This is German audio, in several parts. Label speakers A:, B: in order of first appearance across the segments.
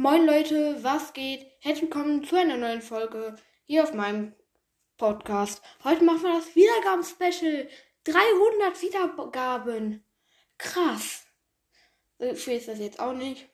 A: Moin Leute, was geht? Herzlich willkommen zu einer neuen Folge hier auf meinem Podcast. Heute machen wir das Wiedergaben-Special. 300 Wiedergaben. Krass. So viel ist das jetzt auch nicht.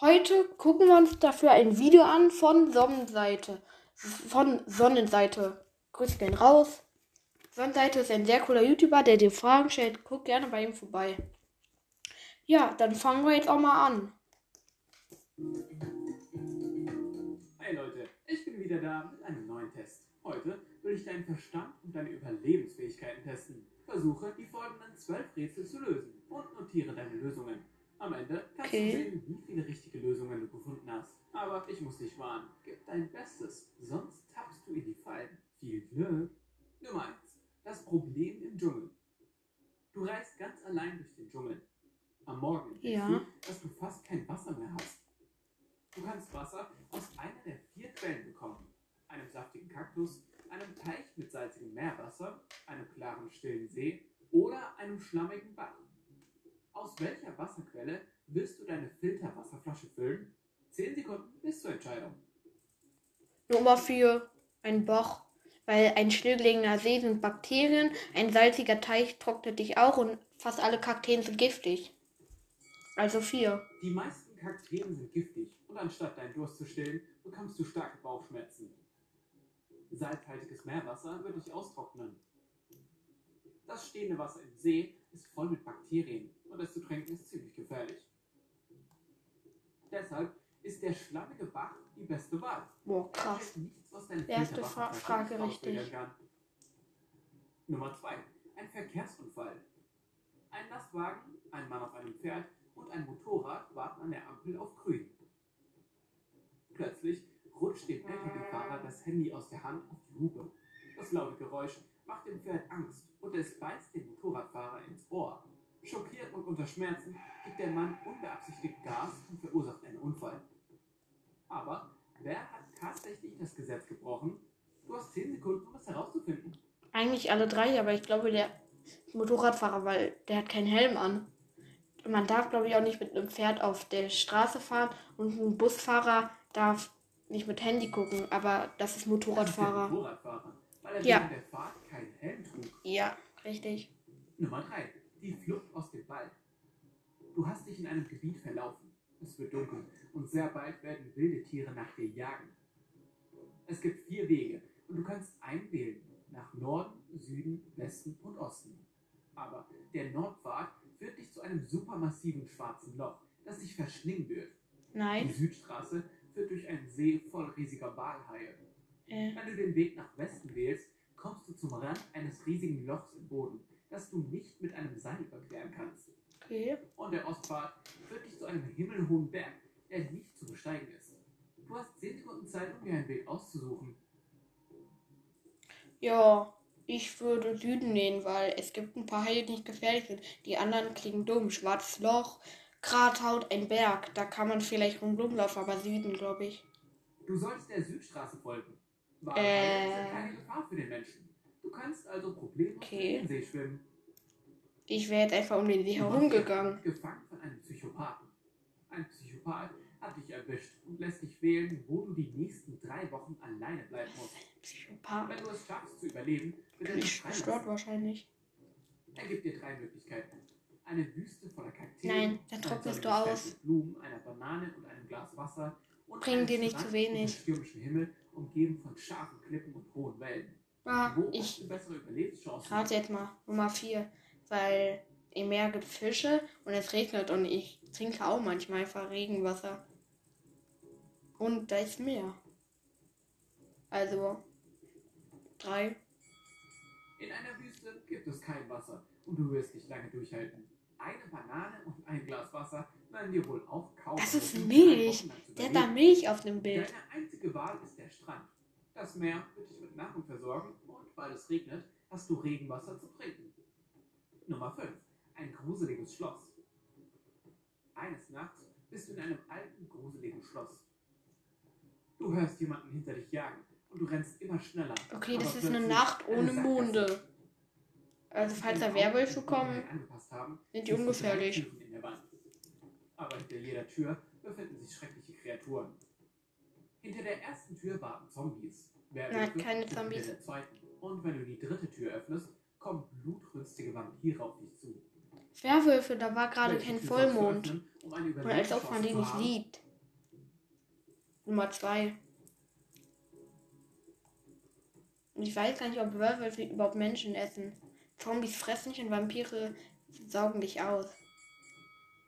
A: Heute gucken wir uns dafür ein Video an von Sonnenseite. Von Sonnenseite. Grüß den raus. Sonnenseite ist ein sehr cooler YouTuber, der dir Fragen stellt. Guck gerne bei ihm vorbei. Ja, dann fangen wir jetzt auch mal an.
B: Hey Leute, ich bin wieder da mit einem neuen Test. Heute will ich deinen Verstand und deine Überlebensfähigkeiten testen. Versuche, die folgenden zwölf Rätsel zu lösen und notiere deine Lösungen. Am Ende kannst
A: Okay.
B: du sehen, wie viele richtige Lösungen du gefunden hast. Aber ich muss dich warnen, gib dein Bestes, sonst tappst du in die Fallen. Viel Glück. Nummer 1. Das Problem im Dschungel. Du reist ganz allein durch den Dschungel. Am Morgen
A: Ja.
B: du, dass du fast kein Wasser mehr hast. Du kannst Wasser aus einer der vier Quellen bekommen. Einem saftigen Kaktus, einem Teich mit salzigem Meerwasser, einem klaren stillen See oder einem schlammigen Bach. Aus welcher Wasserquelle willst du deine Filterwasserflasche füllen? 10 Sekunden bis zur Entscheidung.
A: Nummer 4. Ein Bach. Weil ein stillgelegener See sind Bakterien, ein salziger Teich trocknet dich auch und fast alle Kakteen sind giftig. Also 4.
B: Die meisten Kakteen sind giftig und anstatt deinen Durst zu stillen, bekommst du starke Bauchschmerzen. Salzhaltiges Meerwasser wird dich austrocknen. Das stehende Wasser im See ist voll mit Bakterien und es zu trinken ist ziemlich gefährlich. Deshalb ist der schlammige Bach die beste Wahl.
A: Boah, krass. Erste Fra Frage richtig.
B: Nummer 2. Ein Verkehrsunfall. Ein Lastwagen, ein Mann auf einem Pferd und ein Motorrad warten an der Ampel auf grün. Plötzlich rutscht dem Lkw-Fahrer das Handy aus der Hand auf die Hupe. Das laute Geräusch macht dem Pferd Angst und es beißt dem Motorradfahrer ins Ohr. Schockiert und unter Schmerzen gibt der Mann unbeabsichtigt Gas und verursacht einen Unfall. Aber wer hat tatsächlich das Gesetz gebrochen? Du hast 10 Sekunden, um es herauszufinden.
A: Eigentlich alle drei, aber ich glaube der Motorradfahrer, weil der hat keinen Helm an. Man darf, glaube ich, auch nicht mit einem Pferd auf der Straße fahren und ein Busfahrer darf nicht mit Handy gucken, aber das ist
B: Das ist
A: Motorradfahrer.
B: Motorradfahrer, weil er
A: Ja.
B: während der Fahrt keinen Helm trug.
A: Ja, richtig.
B: Nummer 3. Die Flucht aus dem Wald. Du hast dich in einem Gebiet verlaufen. Es wird dunkel und sehr bald werden wilde Tiere nach dir jagen. Es gibt vier Wege und du kannst einen wählen. Nach Norden, Süden, Westen und Osten. Aber der Nordpfad führt dich zu einem supermassiven schwarzen Loch, das dich verschlingen wird. Die
A: Nein.
B: Südstraße führt durch einen See voll riesiger Walhaie.
A: Äh,
B: Wenn du den Weg nach Westen wählst, kommst du zum Rand eines riesigen Lochs im Boden, das du nicht mit einem Seil überqueren kannst.
A: okay.
B: Und der Ostpfad führt dich zu einem himmelhohen Berg, der nicht zu besteigen ist. Du hast 10 Sekunden Zeit, um dir einen Weg auszusuchen.
A: Ja, ich würde Süden nehmen, weil es gibt ein paar Haie, die nicht gefährlich sind. Die anderen klingen dumm. Schwarzes Loch, Grathaut, ein Berg. Da kann man vielleicht rundum laufen, aber Süden, glaube ich.
B: Du sollst der Südstraße folgen.
A: Äh.
B: Walhaie sind keine Gefahr für den Menschen. Du kannst also problemlos
A: Okay.
B: in den See schwimmen.
A: Ich wäre jetzt einfach um den See herumgegangen.
B: Gefangen von einem Psychopathen. Ein Psychopath hat dich erwischt und lässt dich wählen, wo du die nächsten drei Wochen alleine bleiben musst. Wenn
A: Psychopath.
B: du es schaffst zu überleben, wird er dich
A: gestört wahrscheinlich.
B: Er gibt dir drei Möglichkeiten. Eine Wüste voller Kakteen,
A: Nein, dann trocknest du aus.
B: Blumen, einer Banane und einem Glas Wasser und
A: Bring dir nicht zu wenig.
B: unter stürmischem Himmel, umgeben von scharfen Klippen und hohen Wellen.
A: Ah,
B: Wo
A: ich rate jetzt mal Nummer 4. Weil im Meer gibt Fische und es regnet und ich trinke auch manchmal einfach Regenwasser. Und da ist Meer. Also 3.
B: In einer Wüste gibt es kein Wasser und du wirst nicht lange durchhalten. Eine Banane und ein Glas Wasser werden dir wohl auch kaum.
A: Das ist Milch.
B: drei
A: Der hat da. Milch auf dem Bild.
B: Deine einzige Wahl ist der Strand. Das Meer wird dich mit Nahrung versorgen und weil es regnet, hast du Regenwasser zu trinken. Nummer 5. Ein gruseliges Schloss. Eines Nachts bist du in einem alten, gruseligen Schloss. Du hörst jemanden hinter dich jagen und du rennst immer schneller.
A: Okay, das ist eine Nacht ohne. Monde. Also falls da Werwölfe kommen,
B: haben,
A: sind die ungefährlich.
B: Aber hinter jeder Tür befinden sich schreckliche Kreaturen. Hinter der ersten Tür warten Zombies.
A: Nein, keine Zombies.
B: Hinter der zweiten. Und wenn du die dritte Tür öffnest, kommen blutrünstige Vampire auf dich zu.
A: Werwölfe, da war gerade kein Vollmond. Und als ob man den nicht sieht. Nummer zwei. Und ich weiß gar nicht, ob Werwölfe überhaupt Menschen essen. Zombies fressen dich und Vampire saugen dich aus.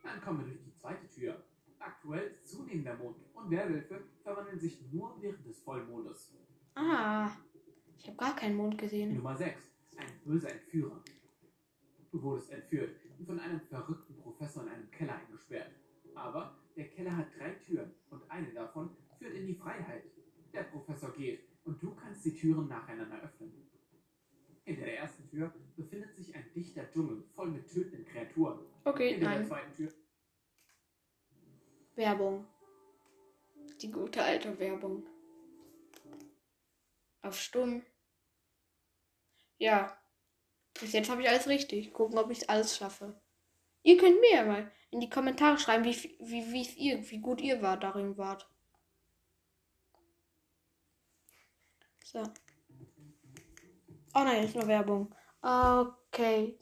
B: Dann kommen wir durch die zweite Tür. Aktuell zunehmender Mond und Werwölfe verwandeln sich nur während des Vollmondes.
A: Ah, ich habe gar keinen Mond gesehen.
B: Nummer 6. Ein böser Entführer. Du wurdest entführt und von einem verrückten Professor in einem Keller eingesperrt. Aber der Keller hat drei Türen und eine davon führt in die Freiheit. Der Professor geht und du kannst die Türen nacheinander öffnen. Hinter der ersten Tür befindet sich ein dichter Dschungel voll mit tötenden Kreaturen.
A: Okay,
B: Hinter der
A: nein.
B: zweiten Tür
A: Werbung. Die gute alte Werbung. Auf stumm. Ja. Bis jetzt habe ich alles richtig. Gucken, ob ich alles schaffe. Ihr könnt mir ja mal in die Kommentare schreiben, wie, wie, wie, ihr, wie gut ihr war, darin wart. So. Oh nein, ist nur Werbung. Okay.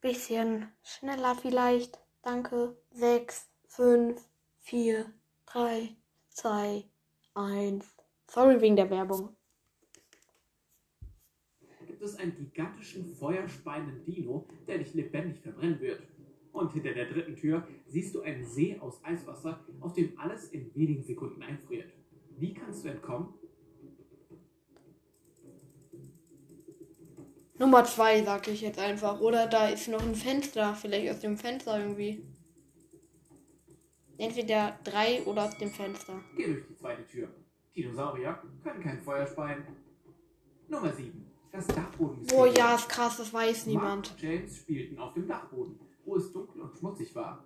A: Bisschen schneller vielleicht. Danke. 6, 5, 4, 3, 2, 1. Sorry wegen der Werbung.
B: Es einen gigantischen feuerspeienden Dino, der dich lebendig verbrennen wird. Und hinter der dritten Tür siehst du einen See aus Eiswasser, auf dem alles in wenigen Sekunden einfriert. Wie kannst du entkommen?
A: Nummer 2 sag ich jetzt einfach. Oder da ist noch ein Fenster. Vielleicht aus dem Fenster irgendwie. Entweder 3 oder aus dem Fenster.
B: Geh durch die zweite Tür. Dinosaurier können kein Feuer speien. Nummer 7. Das Dachboden
A: Oh ja, ist krass, das weiß niemand.
B: Mark und James spielten auf dem Dachboden, wo es dunkel und schmutzig war.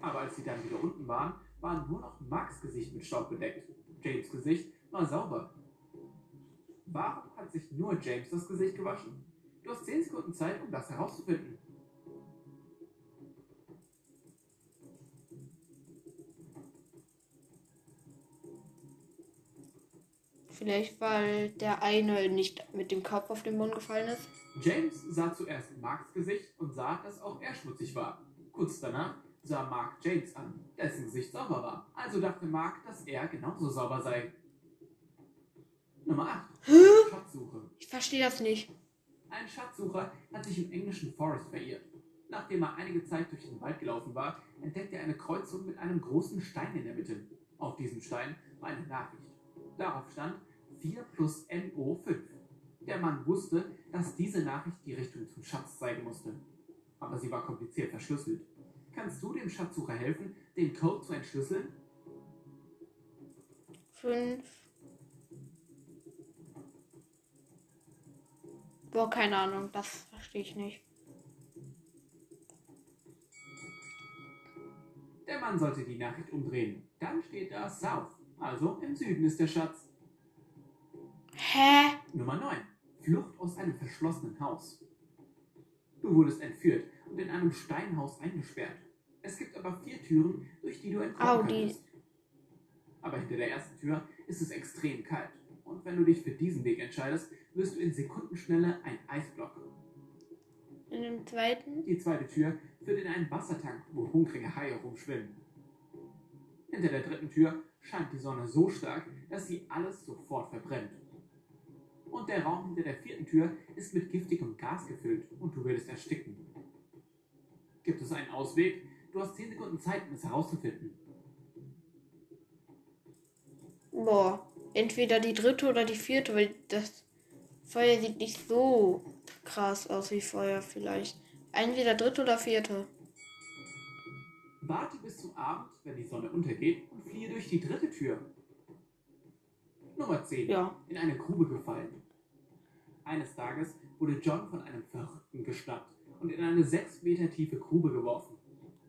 B: Aber als sie dann wieder unten waren, war nur noch Marks Gesicht mit Staub bedeckt. James Gesicht war sauber. Warum hat sich nur James das Gesicht gewaschen? Du hast 10 Sekunden Zeit, um das herauszufinden.
A: Vielleicht, weil der eine nicht mit dem Kopf auf den Boden gefallen ist.
B: James sah zuerst Marks Gesicht und sah, dass auch er schmutzig war. Kurz danach sah Mark James an, dessen Gesicht sauber war. Also dachte Mark, dass er genauso sauber sei. Nummer 8. Schatzsuche.
A: Ich verstehe das nicht.
B: Ein Schatzsucher hat sich im englischen Forest verirrt. Nachdem er einige Zeit durch den Wald gelaufen war, entdeckte er eine Kreuzung mit einem großen Stein in der Mitte. Auf diesem Stein war eine Nachricht. Darauf stand 4 plus NO 5. Der Mann wusste, dass diese Nachricht die Richtung zum Schatz zeigen musste. Aber sie war kompliziert verschlüsselt. Kannst du dem Schatzsucher helfen, den Code zu entschlüsseln?
A: 5. Boah, keine Ahnung, das verstehe ich nicht.
B: Der Mann sollte die Nachricht umdrehen. Dann steht da South. Also im Süden ist der Schatz. Nummer 9. Flucht aus einem verschlossenen Haus. Du wurdest entführt und in einem Steinhaus eingesperrt. Es gibt aber vier Türen, durch die du entkommen könntest. Aber hinter der ersten Tür ist es extrem kalt. Und wenn du dich für diesen Weg entscheidest, wirst du in Sekundenschnelle ein Eisblock.
A: In dem zweiten?
B: Die zweite Tür führt in einen Wassertank, wo hungrige Haie rumschwimmen. Hinter der dritten Tür scheint die Sonne so stark, dass sie alles sofort verbrennt. Und der Raum hinter der vierten Tür ist mit giftigem Gas gefüllt und du würdest ersticken. Gibt es einen Ausweg? Du hast 10 Sekunden Zeit, um es herauszufinden.
A: Boah, entweder die dritte oder die vierte, weil das Feuer sieht nicht so krass aus wie Feuer vielleicht. Entweder dritte oder vierte.
B: Warte bis zum Abend, wenn die Sonne untergeht und fliehe durch die dritte Tür. Nummer 10.
A: Ja.
B: In eine Grube gefallen. Eines Tages wurde John von einem Verrückten geschnappt und in eine sechs Meter tiefe Grube geworfen.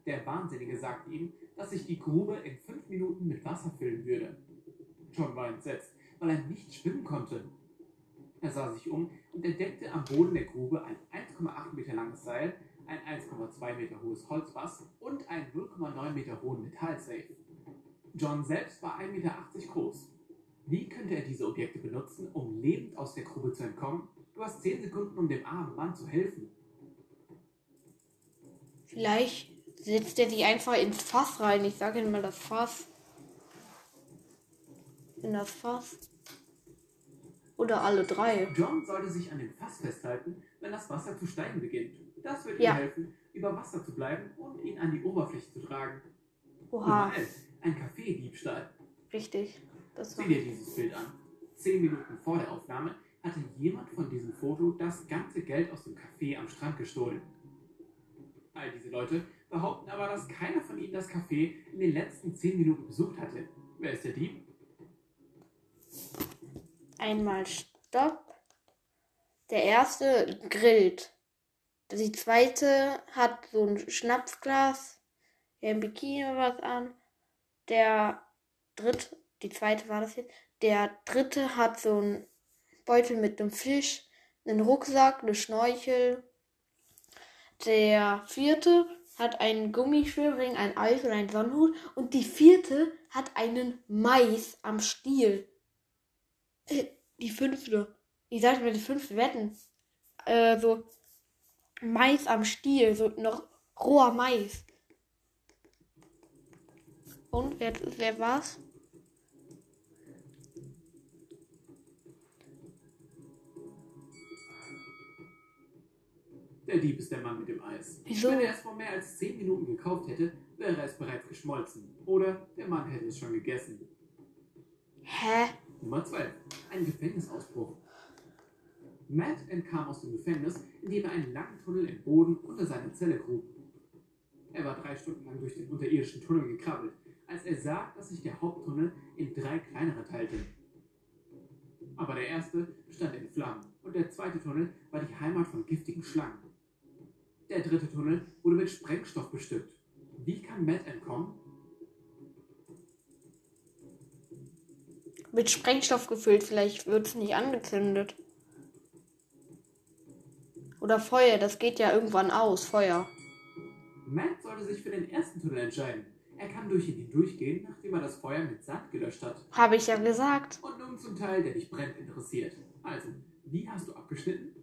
B: Der Wahnsinnige sagte ihm, dass sich die Grube in fünf Minuten mit Wasser füllen würde. John war entsetzt, weil er nicht schwimmen konnte. Er sah sich um und entdeckte am Boden der Grube ein 1,8 Meter langes Seil, ein 1,2 Meter hohes Holzfass und einen 0,9 Meter hohen Metallsafe. John selbst war 1,80 Meter groß. Wie könnte er diese Objekte benutzen, um lebend aus der Grube zu entkommen? Du hast 10 Sekunden, um dem armen Mann zu helfen.
A: Vielleicht setzt er die einfach ins Fass rein. Ich sage ihm mal das Fass. In das Fass. Oder alle drei.
B: John sollte sich an dem Fass festhalten, wenn das Wasser zu steigen beginnt. Das wird
A: Ja.
B: ihm helfen, über Wasser zu bleiben und ihn an die Oberfläche zu tragen.
A: Oha,
B: 11. Ein Kaffeediebstahl.
A: richtig. Das
B: Sieh dir dieses Bild an. Zehn Minuten vor der Aufnahme hatte jemand von diesem Foto das ganze Geld aus dem Café am Strand gestohlen. All diese Leute behaupten aber, dass keiner von ihnen das Café in den letzten zehn Minuten besucht hatte. Wer ist der Dieb?
A: einmal Stopp. Der erste grillt. Die zweite hat so ein Schnapsglas, ein Bikini oder was an. Der dritte, die zweite war das jetzt. Der dritte hat so einen Beutel mit einem Fisch, einen Rucksack, eine Schnorchel. Der vierte hat einen Gummischwimmring, ein Eis und einen Sonnenhut. Und die vierte hat einen Mais am Stiel. Die fünfte. Ich sagte mir die fünfte wetten. Äh, so Mais am Stiel, so noch roher Mais. Und wer, wer war's?
B: Der Dieb ist der Mann mit dem Eis.
A: Wieso?
B: Wenn er es vor mehr als 10 Minuten gekauft hätte, wäre es bereits geschmolzen. Oder der Mann hätte es schon gegessen.
A: Hä?
B: Nummer 12. Ein Gefängnisausbruch. Matt entkam aus dem Gefängnis, indem er einen langen Tunnel im Boden unter seiner Zelle grub. Er war drei Stunden lang durch den unterirdischen Tunnel gekrabbelt, als er sah, dass sich der Haupttunnel in drei kleinere teilte. Aber der erste stand in Flammen und der zweite Tunnel war die Heimat von giftigen Schlangen. Der dritte Tunnel wurde mit Sprengstoff bestückt. Wie kann Matt entkommen?
A: Mit Sprengstoff gefüllt, vielleicht wird es nicht angezündet. Oder Feuer, das geht ja irgendwann aus, Feuer.
B: Matt sollte sich für den ersten Tunnel entscheiden. Er kann durch ihn hindurchgehen, nachdem er das Feuer mit Sand gelöscht hat.
A: Habe ich ja gesagt.
B: Und nun zum Teil, der dich brennend interessiert. Also, wie hast du abgeschnitten?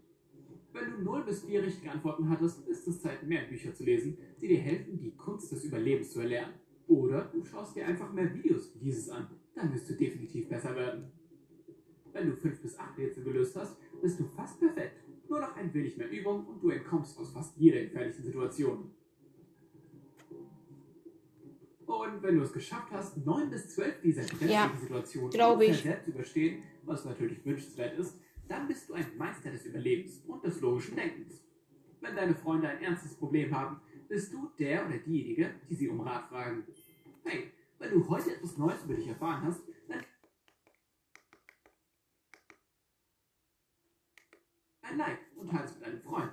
B: Wenn du 0 bis 4 richtige Antworten hattest, ist es Zeit, mehr Bücher zu lesen, die dir helfen, die Kunst des Überlebens zu erlernen. Oder du schaust dir einfach mehr Videos wie dieses an. Dann wirst du definitiv besser werden. Wenn du 5 bis 8 Rätsel gelöst hast, bist du fast perfekt. Nur noch ein wenig mehr Übung und du entkommst aus fast jeder gefährlichen Situation. Und wenn du es geschafft hast, 9 bis 12 dieser stressigen
A: Ja,
B: Situationen selbst zu überstehen, was natürlich wünschenswert ist, dann bist du ein Meister des Überlebens und des logischen Denkens. Wenn deine Freunde ein ernstes Problem haben, bist du der oder diejenige, die sie um Rat fragen. Hey, wenn du heute etwas Neues über dich erfahren hast, dann ein Like und teile es mit einem Freund.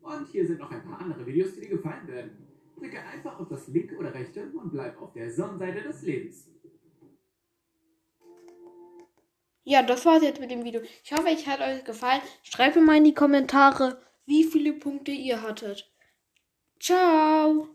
B: Und hier sind noch ein paar andere Videos, die dir gefallen werden. Klicke einfach auf das linke oder rechte und bleib auf der Sonnenseite des Lebens.
A: Ja, das war's jetzt mit dem Video. Ich hoffe, es hat euch gefallen. Schreibt mir mal in die Kommentare, wie viele Punkte ihr hattet. Ciao.